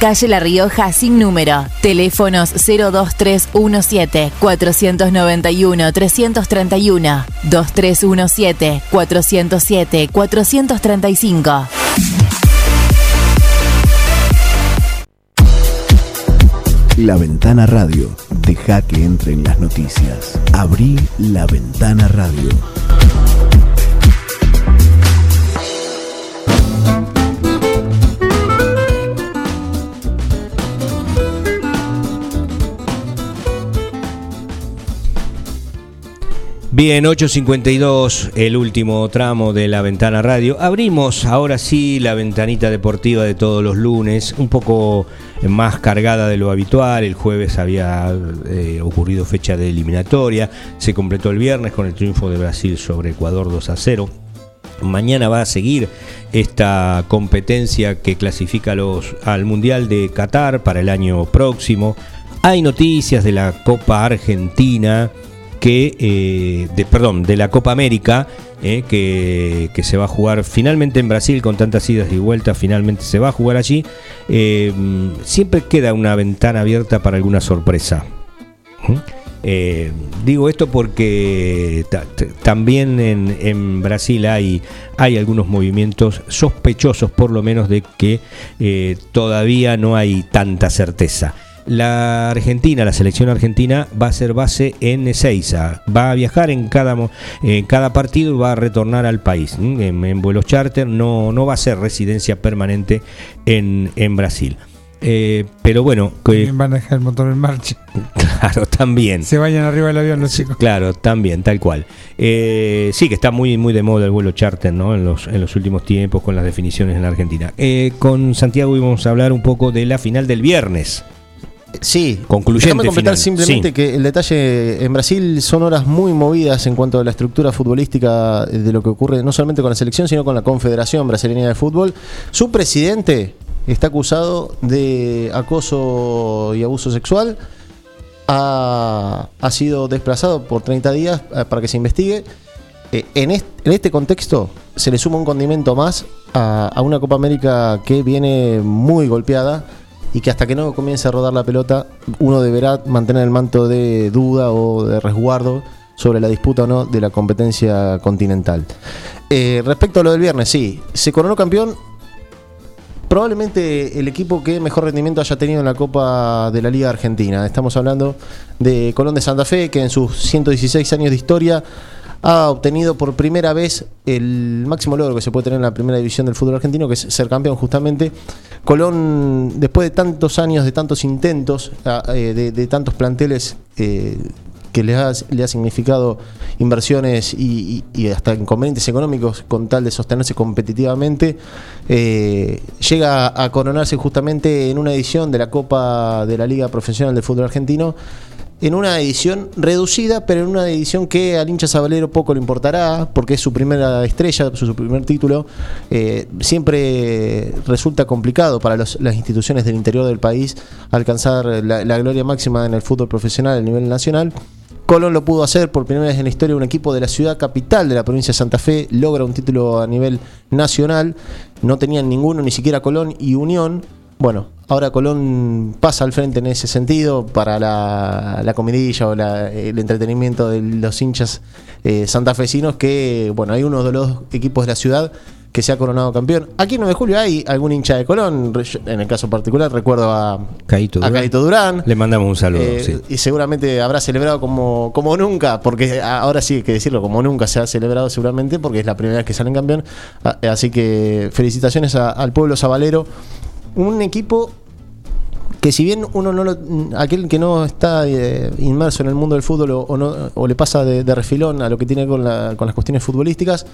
Calle La Rioja sin número. Teléfonos 02317 491 331 2317 407 435. La Ventana Radio. Deja que entren las noticias. Abrí la Ventana Radio. Bien, 8.52, el último tramo de la ventana radio. Abrimos ahora sí la ventanita deportiva de todos los lunes, un poco más cargada de lo habitual. El jueves había eh, ocurrido fecha de eliminatoria, se completó el viernes con el triunfo de Brasil sobre Ecuador 2 a 0. Mañana va a seguir esta competencia que clasifica los, al Mundial de Qatar para el año próximo. Hay noticias de la Copa Argentina que, eh, de, perdón, de la Copa América, eh, que, que, se va a jugar finalmente en Brasil con tantas idas y vueltas, finalmente se va a jugar allí. Eh, siempre queda una ventana abierta para alguna sorpresa. Eh, digo esto porque también en, en, Brasil hay, hay algunos movimientos sospechosos, por lo menos, de que todavía no hay tanta certeza. La Argentina, la selección argentina, va a ser base en Ezeiza. Va a viajar en cada, en cada partido y va a retornar al país. En, en vuelos charter no, no va a ser residencia permanente en, en Brasil. Eh, pero bueno. Que, van a dejar el motor en marcha. Claro, también. Se vayan arriba del avión los chicos. Claro, también, tal cual. Eh, sí, que está muy, muy de moda el vuelo charter, ¿no? En los, en los últimos tiempos con las definiciones en la Argentina. Eh, con Santiago íbamos a hablar un poco de la final del viernes. Sí, concluyente. Déjame completar final. simplemente Sí. que el detalle en Brasil son horas muy movidas en cuanto a la estructura futbolística de lo que ocurre no solamente con la selección, sino con la Confederación Brasileña de Fútbol. Su presidente está acusado de acoso y abuso sexual. Ha, ha sido desplazado por 30 días eh, para que se investigue. Eh, en, este, en este contexto se le suma un condimento más a, a una Copa América que viene muy golpeada y que hasta que no comience a rodar la pelota, uno deberá mantener el manto de duda o de resguardo sobre la disputa o no de la competencia continental. Eh, respecto a lo del viernes, sí, se coronó campeón. Probablemente el equipo que mejor rendimiento haya tenido en la Copa de la Liga Argentina. Estamos hablando de Colón de Santa Fe, que en sus 116 años de historia ha obtenido por primera vez el máximo logro que se puede tener en la primera división del fútbol argentino, que es ser campeón justamente. Colón, después de tantos años, de tantos intentos, eh, de, de, tantos planteles eh, que le ha, le ha, significado inversiones y, y, hasta inconvenientes económicos con tal de sostenerse competitivamente, eh, llega a coronarse justamente en una edición de la Copa de la Liga Profesional del Fútbol Argentino en una edición reducida, pero en una edición que al hincha sabalero poco le importará, porque es su primera estrella, su, primer título. Eh, siempre resulta complicado para las instituciones del interior del país alcanzar la, la, gloria máxima en el fútbol profesional a nivel nacional. Colón lo pudo hacer por primera vez en la historia, un equipo de la ciudad capital de la provincia de Santa Fe logra un título a nivel nacional, no tenían ninguno, ni siquiera Colón y Unión. Bueno, ahora Colón pasa al frente en ese sentido para la, la comidilla o la, el entretenimiento de los hinchas eh, santafesinos que, bueno, hay uno de los equipos de la ciudad que se ha coronado campeón. Aquí en 9 de julio hay algún hincha de Colón, en el caso particular recuerdo a Caito Durán. A Caito Durán. Le mandamos un saludo. Eh, sí. Y seguramente habrá celebrado como, como nunca, porque ahora sí hay que decirlo, como nunca se ha celebrado seguramente, porque es la primera vez que salen campeón. Así que felicitaciones a, al pueblo sabalero un equipo que si bien uno no lo, aquel que no está eh, inmerso en el mundo del fútbol o, no, o le pasa de, de, refilón a lo que tiene con, la, con, las cuestiones futbolísticas,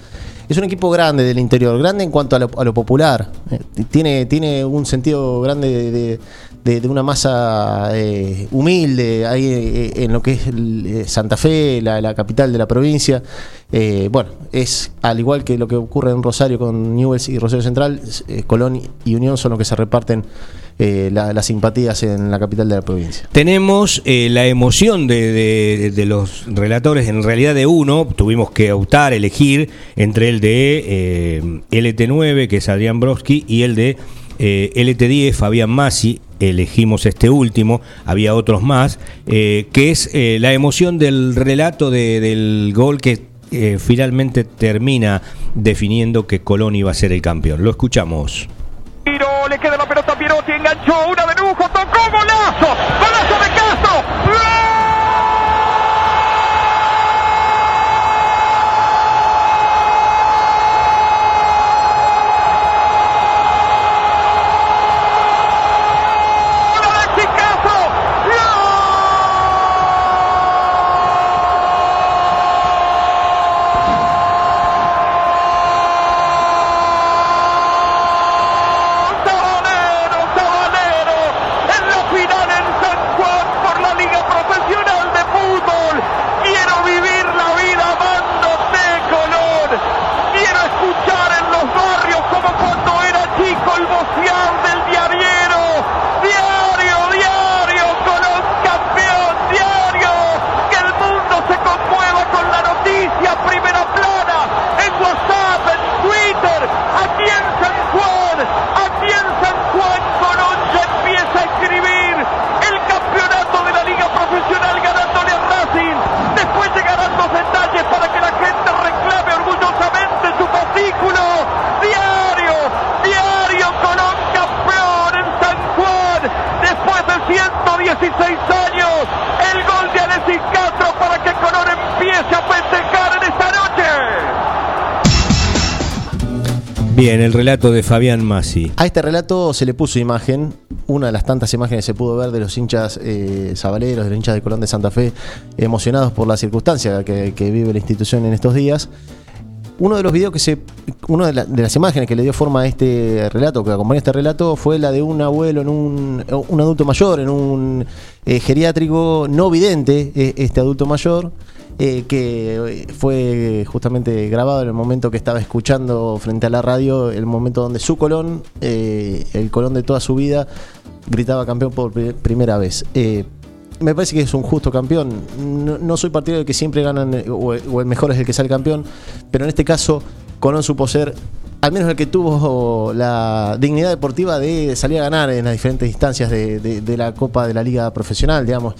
es un equipo grande del interior, grande en cuanto a lo, a lo popular, eh, tiene, tiene un sentido grande de, de, de, una masa eh, humilde ahí eh, en lo que es el, eh, Santa Fe, la, la capital de la provincia. Eh, bueno, es al igual que lo que ocurre en Rosario con Newells y Rosario Central, Colón y Unión son los que se reparten la- las simpatías en la capital de la provincia. Tenemos la emoción de, los relatores, en realidad de uno, tuvimos que optar, elegir entre el de eh, LT9, que es Adrián Brodsky, y el de eh, LT10, Fabián Massi. Elegimos este último, había otros más, eh, que es eh, la emoción del relato de- del gol que eh, finalmente termina definiendo que Colón iba a ser el campeón. Lo escuchamos. Le queda la pelota a enganchó una tocó golazo de Castro. ¡Gol! Alexis Castro. Sabanero, Sabanero, en la final en San Juan por la Liga Profesional de Fútbol. Quiero vivir la vida amándote, Colón. Quiero escuchar en los barrios como cuando era chico el vocear del diariero. Diario, diario, Colón campeón, diario. Que el mundo se conmueva con la noticia, primera plana, en WhatsApp, en Twitter, aquí en San Juan, aquí en San Juan, Colón ya empieza a escribir el campeonato de la Liga Profesional ganándole a Racing. Después llegarán los detalles para que la gente reclame orgullosamente su fascículo. Diario, diario, Colón campeón en San Juan. Después de 116 años, el gol de Alexis Castro para que Colón empiece a festejar en esta noche. Bien, el relato de Fabián Massi. A este relato se le puso imagen, una de las tantas imágenes que se pudo ver de los hinchas eh, sabaleros, de los hinchas de Colón de Santa Fe, emocionados por la circunstancia que, vive la institución en estos días. Uno de los videos que se. Una de, de las imágenes que le dio forma a este relato, que acompañó este relato, fue la de un abuelo en un. un adulto mayor, en un eh, geriátrico no vidente, eh, este adulto mayor. Eh, que eh, fue justamente grabado en el momento que estaba escuchando frente a la radio, el momento donde su Colón, eh, el Colón de toda su vida, gritaba campeón por pri- primera vez. Me parece que es un justo campeón. No, no soy partidario de que siempre ganan o, el mejor es el que sale campeón, pero en este caso Colón supo ser al menos el que tuvo la dignidad deportiva de salir a ganar en las diferentes instancias de- de la Copa de la Liga Profesional, digamos.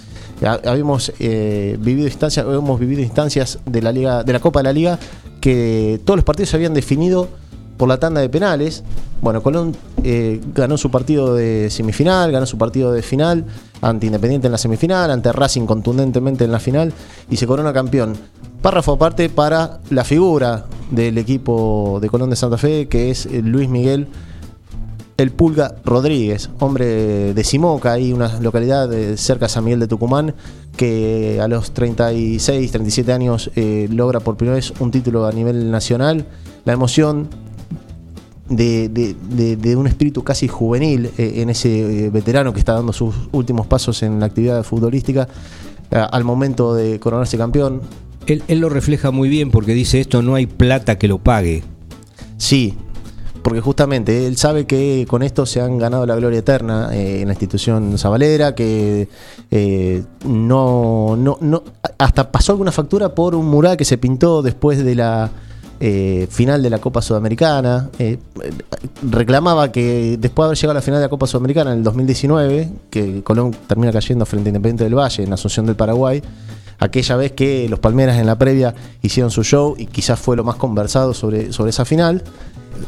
Ha- Habíamos eh, vivido instancias, hemos vivido instancias de la Liga, de la Copa de la Liga, que todos los partidos se habían definido por la tanda de penales. Bueno, Colón eh, ganó su partido de semifinal, ganó su partido de final, ante Independiente en la semifinal, ante Racing contundentemente en la final y se corona campeón. Párrafo aparte para la figura del equipo de Colón de Santa Fe, que es eh, Luis Miguel el Pulga Rodríguez, hombre de Simoca, ahí una localidad de cerca de San Miguel de Tucumán, que a los 36, 37 años eh, logra por primera vez un título a nivel nacional. La emoción de, de- de- de un espíritu casi juvenil eh, en ese eh, veterano que está dando sus últimos pasos en la actividad futbolística eh, al momento de coronarse campeón. Él, él lo refleja muy bien porque dice esto no hay plata que lo pague. Sí, porque justamente él sabe que con esto se han ganado la gloria eterna eh, en la institución sabalera, que eh, no, no, no, hasta pasó alguna factura por un mural que se pintó después de la eh, final de la Copa Sudamericana. Eh, reclamaba que después de haber llegado a la final de la Copa Sudamericana en el 2019, que Colón termina cayendo frente a Independiente del Valle en Asunción del Paraguay, aquella vez que los Palmeras en la previa hicieron su show y quizás fue lo más conversado sobre, sobre esa final.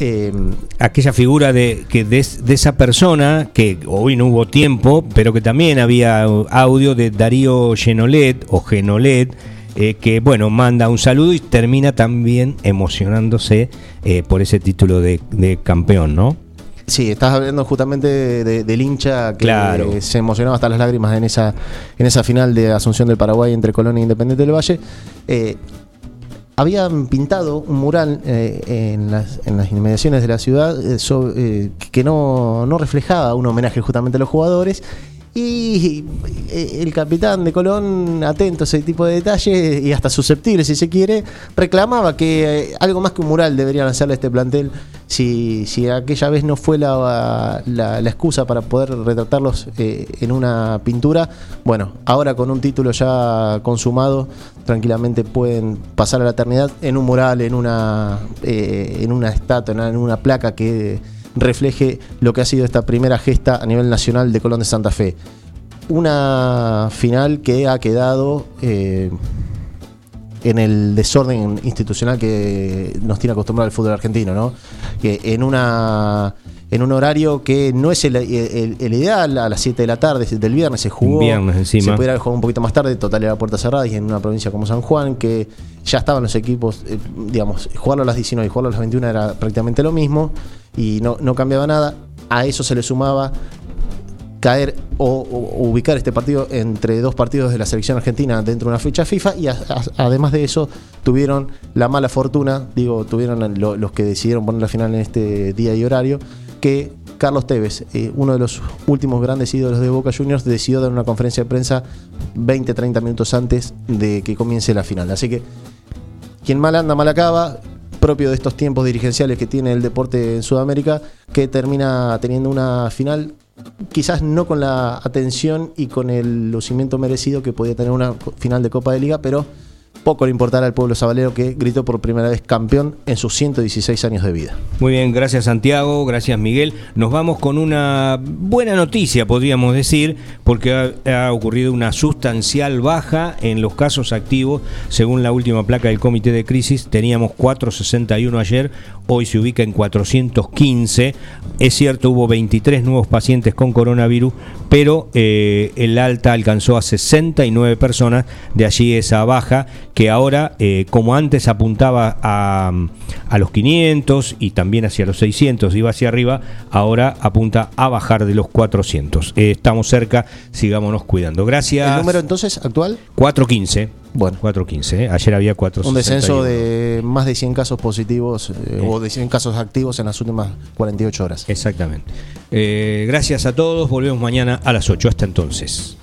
Eh, Aquella figura de, que de, de esa persona, que hoy no hubo tiempo, pero que también había audio de Darío Genolet o Genolet, eh, que bueno, manda un saludo y termina también emocionándose eh, por ese título de, de campeón, ¿no? Sí, estás hablando justamente de- de- del hincha que Claro. se emocionaba hasta las lágrimas en esa, en esa final de Asunción del Paraguay entre Colón e Independiente del Valle. Eh, habían pintado un mural eh, en, las, en las inmediaciones de la ciudad eh, eh, que no, no reflejaba un homenaje justamente a los jugadores. Y eh, el capitán de Colón, atento a ese tipo de detalles y hasta susceptible si se quiere, reclamaba que eh, algo más que un mural deberían hacerle este plantel si, si aquella vez no fue la, la- la excusa para poder retratarlos eh, en una pintura. Bueno, ahora con un título ya consumado, tranquilamente pueden pasar a la eternidad en un mural, en una, eh, en una estatua, en una placa que refleje lo que ha sido esta primera gesta a nivel nacional de Colón de Santa Fe. Una final que ha quedado eh, en el desorden institucional que nos tiene acostumbrado el fútbol argentino, ¿no? Que en una en un horario que no es el, el- el ideal, a las 7 de la tarde del viernes se jugó. Viernes encima. Se pudiera haber jugado un poquito más tarde, total era puerta cerrada y en una provincia como San Juan, que ya estaban los equipos, eh, digamos, jugarlo a las 19 y jugarlo a las 21 era prácticamente lo mismo y no, no cambiaba nada. A eso se le sumaba caer o, o ubicar este partido entre dos partidos de la selección argentina dentro de una fecha FIFA y a- a- además de eso tuvieron la mala fortuna, digo, tuvieron lo- los que decidieron poner la final en este día y horario, que Carlos Tevez, eh, uno de los últimos grandes ídolos de Boca Juniors, decidió dar una conferencia de prensa 20-30 minutos antes de que comience la final. Así que quien mal anda, mal acaba, propio de estos tiempos dirigenciales que tiene el deporte en Sudamérica, que termina teniendo una final quizás no con la atención y con el lucimiento merecido que podía tener una final de Copa de Liga, pero poco le importará al pueblo sabalero que gritó por primera vez campeón en sus 116 años de vida. Muy bien, gracias Santiago, gracias Miguel. Nos vamos con una buena noticia, podríamos decir, porque ha, ocurrido una sustancial baja en los casos activos. Según la última placa del comité de crisis, teníamos 461 ayer, hoy se ubica en 415. Es cierto, hubo 23 nuevos pacientes con coronavirus, pero eh, el alta alcanzó a 69 personas, de allí esa baja que ahora, eh, como antes apuntaba a, a los 500 y también hacia los 600, iba hacia arriba, ahora apunta a bajar de los 400. Eh, estamos cerca, sigámonos cuidando. Gracias. ¿El número entonces actual? 415. Bueno. 415, ¿eh? ayer había 461. Un descenso de más de 100 casos positivos eh, o de 100 casos activos en las últimas 48 horas. Exactamente. Eh, gracias a todos, volvemos mañana a las 8. Hasta entonces.